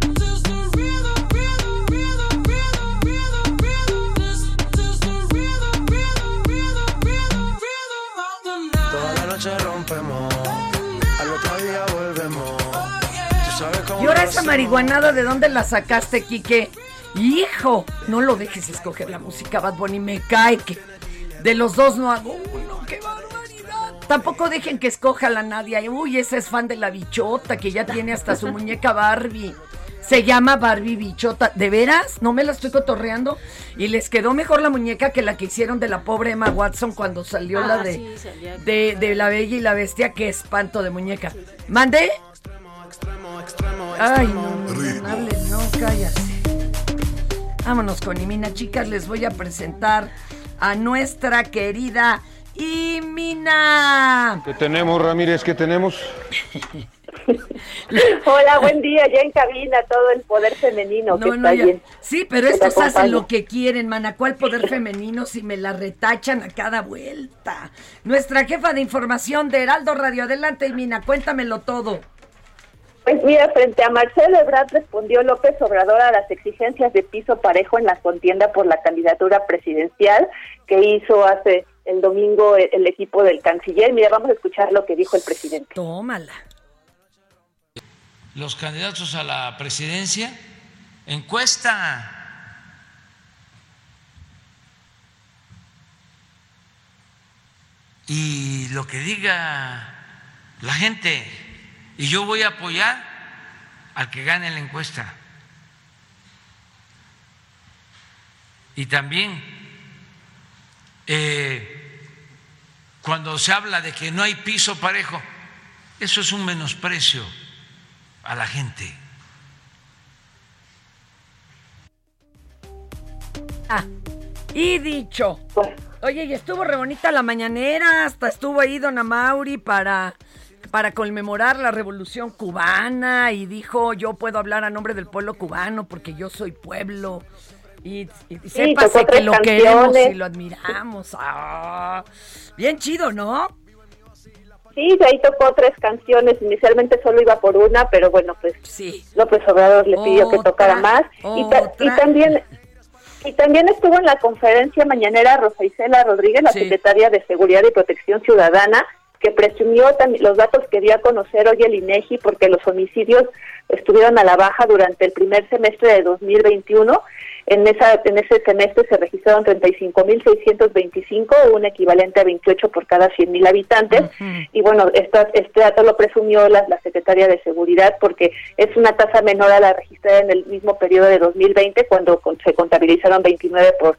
Speaker 14: noche rompemos. Al otro día volvemos.
Speaker 2: ¿Y ahora esa marihuanada de dónde la sacaste, Quique? Hijo, no lo dejes escoger la música Bad Bunny, me cae que de los dos no hago uno, qué barbaridad. Tampoco dejen que escoja la Nadia. Uy, esa es fan de la bichota, que ya tiene hasta su muñeca Barbie. Se llama Barbie Bichota. ¿De veras? ¿No me la estoy cotorreando? Y les quedó mejor la muñeca que la que hicieron de la pobre Emma Watson cuando salió
Speaker 4: Ah,
Speaker 2: la de,
Speaker 4: sí, salía.
Speaker 2: de, de La Bella y la Bestia. Qué espanto de muñeca. ¿Mandé? Ay, no, no, no, no hables, no, cállate. Vámonos con Imina, chicas, les voy a presentar a nuestra querida Imina.
Speaker 17: ¿Qué tenemos, Ramírez? ¿Qué tenemos?
Speaker 15: Hola, buen día, ya en cabina, todo el poder femenino que
Speaker 2: No,
Speaker 15: está
Speaker 2: no, ya-
Speaker 15: bien.
Speaker 2: Sí, pero
Speaker 15: Que
Speaker 2: estos hacen lo que quieren, mana. ¿Cuál poder femenino si me la retachan a cada vuelta? Nuestra jefa de información de Heraldo Radio. Adelante, Imina, cuéntamelo todo.
Speaker 18: Pues mira, frente a Marcelo Ebrard respondió López Obrador a las exigencias de piso parejo en la contienda por la candidatura presidencial que hizo hace el domingo el, el equipo del canciller. Mira, vamos a escuchar lo que dijo el presidente.
Speaker 2: Tómala.
Speaker 5: Los candidatos a la presidencia, encuesta. Y lo que diga la gente, y yo voy a apoyar al que gane la encuesta. Y también eh, cuando se habla de que no hay piso parejo, eso es un menosprecio a la gente.
Speaker 2: Ah, y dicho. Oye, y estuvo re bonita la mañanera, hasta estuvo ahí Don Amauri para, para conmemorar la revolución cubana y dijo, yo puedo hablar a nombre del pueblo cubano porque yo soy pueblo. Y, y, y
Speaker 18: Sí,
Speaker 2: sépase
Speaker 18: tocó
Speaker 2: que lo queremos y lo admiramos. Ah, bien chido, ¿no?
Speaker 18: Sí, de ahí tocó tres canciones. Inicialmente solo iba por una, pero bueno, pues
Speaker 2: sí.
Speaker 18: López Obrador le pidió que tocara más. Y, ta- y también y también estuvo en la conferencia mañanera Rosa Isela Rodríguez, la secretaria de Seguridad y Protección Ciudadana, que presumió también los datos que dio a conocer hoy el INEGI porque los homicidios estuvieron a la baja durante el primer semestre de 2021. En, esa, en ese semestre se registraron 35.625, un equivalente a 28 por cada 100.000 habitantes. Y bueno, esta- este dato lo presumió la, la secretaria de Seguridad porque es una tasa menor a la registrada en el mismo periodo de 2020, cuando con- se contabilizaron 29 por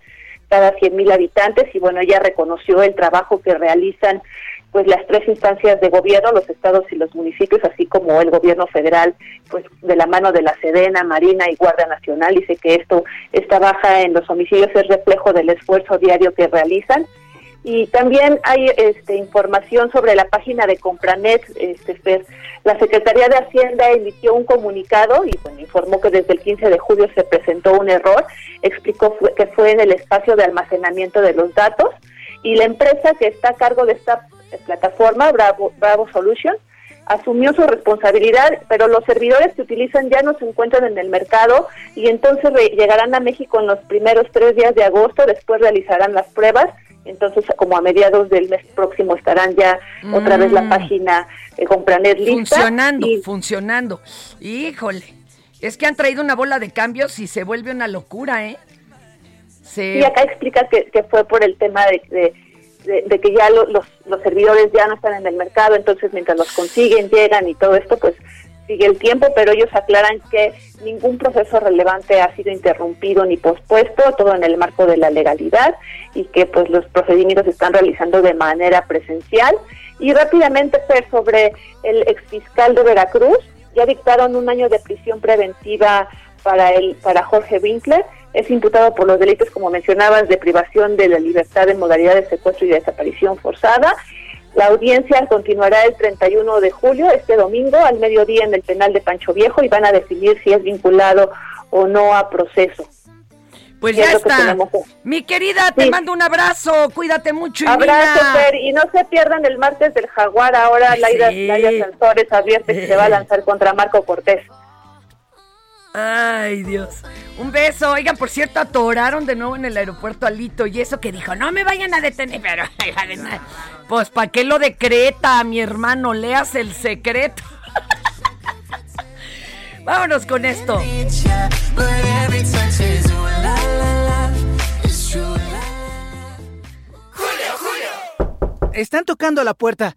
Speaker 18: cada 100.000 habitantes. Y bueno, ella reconoció el trabajo que realizan pues las tres instancias de gobierno, los estados y los municipios, así como el gobierno federal, pues de la mano de la Sedena, Marina y Guardia Nacional, dice que esto, esta baja en los homicidios es reflejo del esfuerzo diario que realizan. Y también hay este, información sobre la página de Compranet. Este, Fer. la Secretaría de Hacienda emitió un comunicado y bueno, informó que desde el 15 de julio se presentó un error. Explicó que fue en el espacio de almacenamiento de los datos y la empresa que está a cargo de esta plataforma, Bravo, Bravo Solution, asumió su responsabilidad, pero los servidores que utilizan ya no se encuentran en el mercado y entonces llegarán a México en los primeros tres días de agosto, después realizarán las pruebas, entonces como a mediados del mes próximo estarán ya otra vez la
Speaker 2: Mm.
Speaker 18: página de Compranet lista.
Speaker 2: Funcionando,
Speaker 18: y-
Speaker 2: funcionando. Híjole, es que han traído una bola de cambios y se vuelve una locura, ¿eh? Se...
Speaker 18: Y acá explica que, que fue por el tema de, de, de- de que ya lo- los, los servidores ya no están en el mercado, entonces mientras los consiguen, llegan y todo esto, pues sigue el tiempo, pero ellos aclaran que ningún proceso relevante ha sido interrumpido ni pospuesto, todo en el marco de la legalidad y que pues los procedimientos se están realizando de manera presencial. Y rápidamente, Fer, sobre el exfiscal de Veracruz, ya dictaron un año de prisión preventiva para el para Jorge Winkler. Es imputado por los delitos, como mencionabas, de privación de la libertad en modalidad de secuestro y desaparición forzada. La audiencia continuará el 31 de julio, este domingo, al mediodía en el penal de Pancho Viejo y van a definir si es vinculado o no a proceso.
Speaker 2: Pues
Speaker 18: es
Speaker 2: ya está. Mi querida, te mando un abrazo, cuídate mucho. y
Speaker 18: Abrazo. Fer, y no se pierdan el martes del Jaguar. Ahora Laira,
Speaker 2: Sí.
Speaker 18: Laira Sansores advierte que se va a lanzar contra Marco Cortés.
Speaker 2: Ay, Dios. Un beso. Oigan, por cierto, atoraron de nuevo en el aeropuerto Alito y eso que dijo, no me vayan a detener, pero pues ¿para qué lo decreta, mi hermano? Leas el secreto. Vámonos con esto.
Speaker 16: Están tocando a la puerta.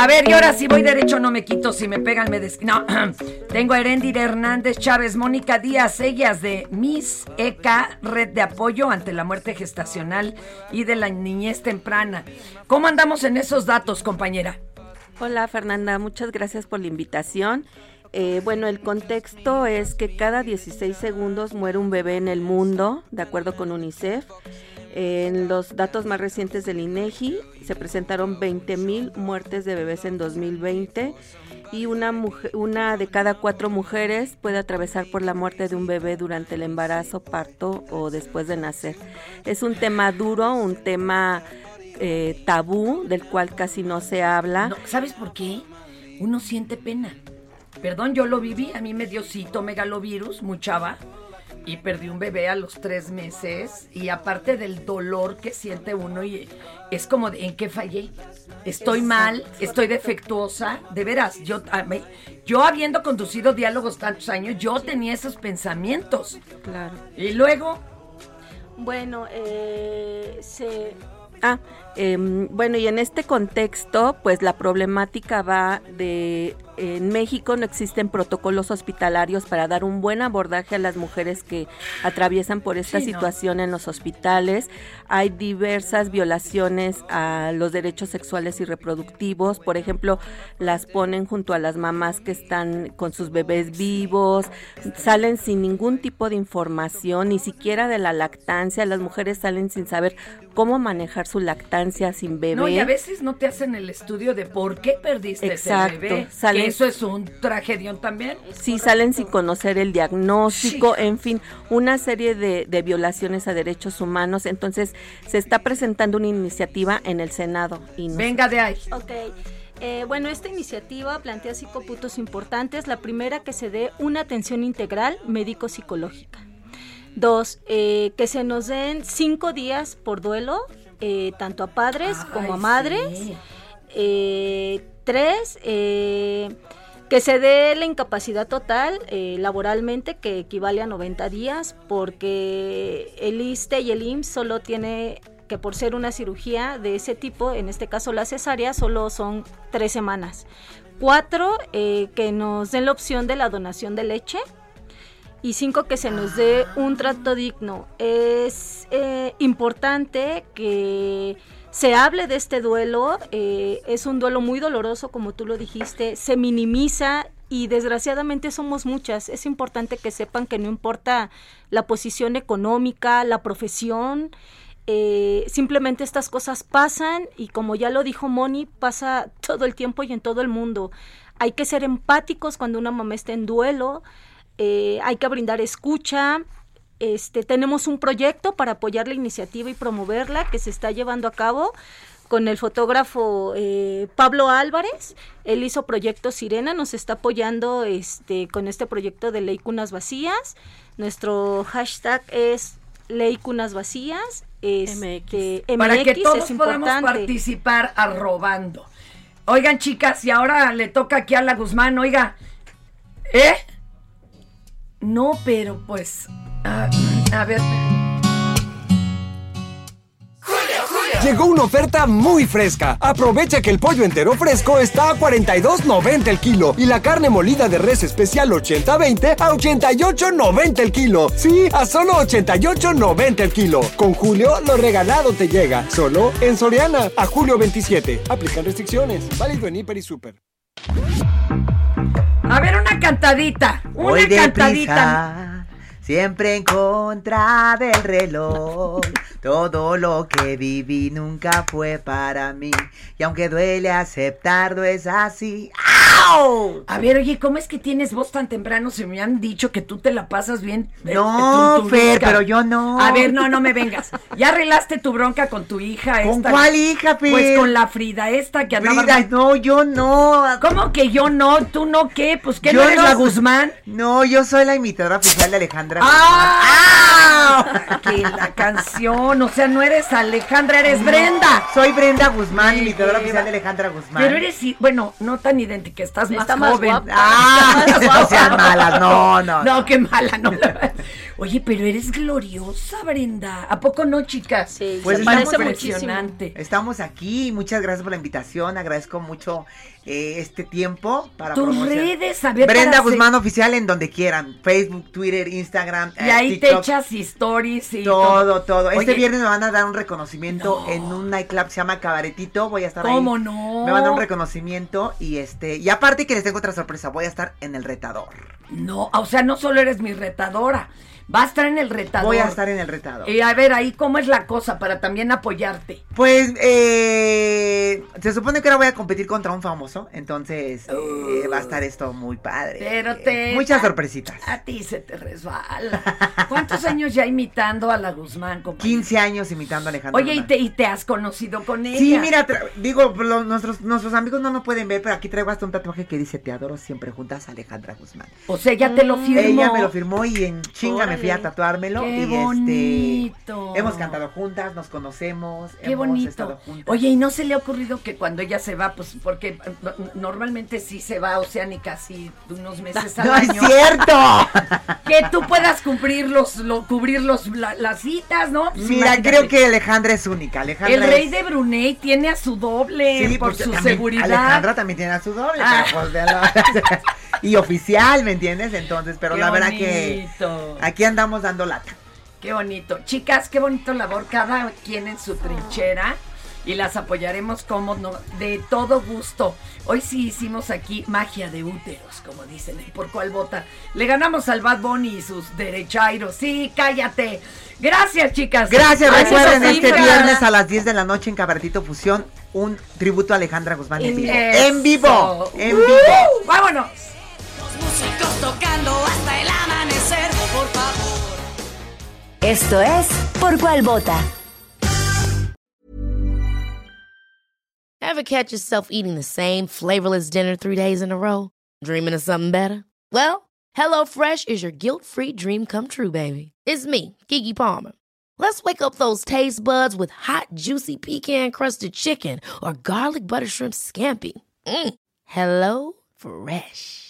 Speaker 2: A ver, y ahora si voy derecho no me quito, si me pegan me des... No, tengo a Erendira Hernández Chávez, Mónica Díaz, ellas de Miss ECA, Red de Apoyo ante la Muerte Gestacional y de la Niñez Temprana. ¿Cómo andamos en esos datos, compañera?
Speaker 6: Hola Fernanda, muchas gracias por la invitación. Eh, bueno, el contexto es que cada 16 segundos muere un bebé en el mundo, de acuerdo con UNICEF. En los datos más recientes del INEGI se presentaron 20.000 muertes de bebés en 2020 y una, mujer, una de cada cuatro mujeres puede atravesar por la muerte de un bebé durante el embarazo, parto o después de nacer. Es un tema duro, un tema eh, tabú del cual casi no se habla.
Speaker 2: ¿Sabes por qué? Uno siente pena. Perdón, yo lo viví, a mí me dio citomegalovirus, muy chava, y perdí un bebé a los tres meses, y aparte del dolor que siente uno, y es como, de, ¿en qué fallé? Estoy mal, estoy defectuosa, de veras, yo, yo habiendo conducido diálogos tantos años, yo tenía esos pensamientos.
Speaker 6: Claro.
Speaker 2: Y luego,
Speaker 4: Bueno, eh, se...
Speaker 6: Ah, em, bueno, y en este contexto, pues la problemática va de, en México no existen protocolos hospitalarios para dar un buen abordaje a las mujeres que atraviesan por esta
Speaker 2: Sí, no.
Speaker 6: situación en los hospitales. Hay diversas violaciones a los derechos sexuales y reproductivos, por ejemplo, las ponen junto a las mamás que están con sus bebés vivos, salen sin ningún tipo de información, ni siquiera de la lactancia, las mujeres salen sin saber cómo manejar su lactancia sin bebé.
Speaker 2: no, y a veces no te hacen el estudio de por qué perdiste
Speaker 6: Exacto,
Speaker 2: ese bebé.
Speaker 6: salen-
Speaker 2: Que eso es un tragedión también.
Speaker 6: Sí, salen sin conocer el diagnóstico, en fin, una serie de, de violaciones a derechos humanos. Entonces, se está presentando una iniciativa en el Senado. Y
Speaker 2: Venga de ahí.
Speaker 4: Ok. Eh, bueno, esta iniciativa plantea cinco puntos importantes. La primera, que se dé una atención integral médico-psicológica. Dos, eh, que se nos den cinco días por duelo, eh, tanto a padres como a madres.
Speaker 2: sí.
Speaker 4: Eh, tres, eh, que se dé la incapacidad total eh, laboralmente, que equivale a 90 días, porque el ISTE y el IMSS solo tiene que por ser una cirugía de ese tipo, en este caso la cesárea, solo son tres semanas. Cuatro, eh, que nos den la opción de la donación de leche. Y cinco, que se nos dé un trato digno. Es eh, importante que se hable de este duelo. eh, es un duelo muy doloroso, como tú lo dijiste. Se minimiza y desgraciadamente somos muchas. Es importante que sepan que no importa la posición económica, la profesión. eh, simplemente estas cosas pasan y como ya lo dijo Moni, pasa todo el tiempo y en todo el mundo. Hay que ser empáticos cuando una mamá está en duelo, eh, hay que brindar escucha. Este, tenemos un proyecto para apoyar la iniciativa y promoverla que se está llevando a cabo con el fotógrafo eh, Pablo Álvarez. Él hizo Proyecto Sirena, nos está apoyando este, con este proyecto de Ley Cunas Vacías. Nuestro hashtag es Ley Cunas Vacías. Este,
Speaker 2: Para que
Speaker 4: MX
Speaker 2: todos
Speaker 4: es
Speaker 2: podamos
Speaker 4: importante.
Speaker 2: participar arrobando. Oigan, chicas, y ahora le toca aquí a la Guzmán, oiga. ¿Eh? No, pero pues. ah, a ver.
Speaker 7: Llegó una oferta muy fresca. Aprovecha que el pollo entero fresco está a 42.90 el kilo y la carne molida de res especial 80-20 a 88.90 el kilo. Sí, a solo 88.90 el kilo. Con Julio, lo regalado te llega. Solo en Soriana. A julio 27. Aplican restricciones. Válido en Hiper y Super.
Speaker 2: A ver, una cantadita. Una
Speaker 3: Voy
Speaker 2: cantadita.
Speaker 3: siempre en contra del reloj. Todo lo que viví nunca fue para mí. Y aunque duele aceptarlo, es así.
Speaker 2: A ver, oye, ¿cómo es que tienes voz tan temprano? Se me han dicho que tú te la pasas bien. eh,
Speaker 3: No,
Speaker 2: tu
Speaker 3: Fer, pero yo no.
Speaker 2: A ver, no, no me vengas. ¿Ya arreglaste tu bronca con tu hija
Speaker 3: ¿Con
Speaker 2: esta?
Speaker 3: cuál hija, Fer?
Speaker 2: Pues con la Frida esta que andaba...
Speaker 3: Frida, no, yo no.
Speaker 2: ¿Cómo que yo no? ¿Tú no qué? Pues ¿qué no eres
Speaker 3: no
Speaker 2: la Guzmán?
Speaker 3: No, yo soy la imitadora oficial de Alejandra.
Speaker 2: ¡Ah! Que la canción, o sea, no eres Alejandra, eres Brenda.
Speaker 3: Soy Brenda Guzmán, imitadora oficial de Alejandra Guzmán.
Speaker 2: Pero eres, bueno, no tan idéntica, estás más
Speaker 4: Está más
Speaker 2: joven.
Speaker 4: guapa.
Speaker 3: Ah,
Speaker 4: Está más
Speaker 3: no sean malas, no, no.
Speaker 2: No, qué mala, no. Oye, pero eres gloriosa, Brenda. ¿A poco no, chicas?
Speaker 4: Sí,
Speaker 3: Pues
Speaker 4: se
Speaker 3: estamos-
Speaker 4: parece muchísimo.
Speaker 2: Impresionante.
Speaker 3: Estamos aquí, muchas gracias por la invitación, agradezco mucho eh, este tiempo para
Speaker 2: Tus redes, a ver,
Speaker 3: Brenda
Speaker 2: para
Speaker 3: Guzmán Oficial en donde quieran, Facebook, Twitter, Instagram,
Speaker 2: Y
Speaker 3: eh,
Speaker 2: ahí te
Speaker 3: TikTok,
Speaker 2: echas stories y
Speaker 3: todo, todo. Este
Speaker 2: Oye,
Speaker 3: viernes me van a dar un reconocimiento en un nightclub que se llama Cabaretito, voy a estar ahí.
Speaker 2: ¿Cómo no?
Speaker 3: Me van a dar un reconocimiento y este, y aparte que les tengo otra sorpresa, voy a estar en el retador.
Speaker 2: No, o sea, no solo eres mi retadora. Va a estar en el retador.
Speaker 3: Voy a estar en el retador.
Speaker 2: Y a ver, ahí, ¿cómo es la cosa para también apoyarte?
Speaker 3: Pues eh, se supone que ahora voy a competir contra un famoso, entonces eh, va a estar esto muy padre.
Speaker 2: Pero te...
Speaker 3: Muchas sorpresitas.
Speaker 2: A ti se te resbala. ¿Cuántos años ya imitando a la Guzmán? compadre?
Speaker 3: 15 años imitando a Alejandra
Speaker 2: Oye, ¿y
Speaker 3: Guzmán.
Speaker 2: te, y te has conocido con ella?
Speaker 3: Sí, mira, digo, nuestros, nuestros amigos no nos pueden ver, pero aquí traigo hasta un tatuaje que dice Te adoro siempre juntas a Alejandra Guzmán.
Speaker 2: O sea, ella te lo firmó.
Speaker 3: Ella me lo firmó y en chinga me fui a tatuármelo.
Speaker 2: Qué
Speaker 3: y
Speaker 2: bonito.
Speaker 3: este hemos cantado juntas, nos conocemos,
Speaker 2: Qué
Speaker 3: hemos
Speaker 2: bonito.
Speaker 3: estado juntas.
Speaker 2: Oye, ¿y no se le ha ocurrido que cuando ella se va, pues porque no- normalmente sí se va Oceánica así unos meses al
Speaker 3: ¡No es
Speaker 2: año?
Speaker 3: cierto!
Speaker 2: Que tú puedas cubrir los, lo- cubrir los, la- las citas, ¿no? Pues
Speaker 3: Mira,
Speaker 2: imagínate.
Speaker 3: creo que Alejandra es única. Alejandra
Speaker 2: El rey
Speaker 3: es-
Speaker 2: de Brunei tiene a su doble
Speaker 3: Sí,
Speaker 2: por su
Speaker 3: también
Speaker 2: seguridad.
Speaker 3: Alejandra también tiene a su doble.
Speaker 2: Ah.
Speaker 3: pero, pues. y oficial, ¿me entiendes? Entonces, pero
Speaker 2: Qué
Speaker 3: la verdad que
Speaker 2: bonito.
Speaker 3: aquí andamos dando lata.
Speaker 2: Qué bonito. Chicas, qué bonito labor. Cada quien en su trinchera. Y las apoyaremos como no, de todo gusto. Hoy sí hicimos aquí magia de úteros, como dicen. en ¿Por cuál vota? Le ganamos al Bad Bunny y sus derechairos. Sí, cállate. Gracias, chicas.
Speaker 3: Gracias, recuerden este viernes a las 10 de la noche en Cabaretito Fusión un tributo a Alejandra Guzmán en vivo. En vivo, en
Speaker 2: ¡Uh!
Speaker 3: vivo.
Speaker 2: ¡Vámonos!
Speaker 14: Músicos tocando hasta el amanecer, por favor.
Speaker 8: Esto es Por cuál vota.
Speaker 19: Ever catch yourself eating the same flavorless dinner three days in a row? Dreaming of something better? Well, HelloFresh is your guilt-free dream come true, baby. It's me, Kiki Palmer. Let's wake up those taste buds with hot, juicy pecan-crusted chicken or garlic butter shrimp scampi. Mm. Hello Fresh.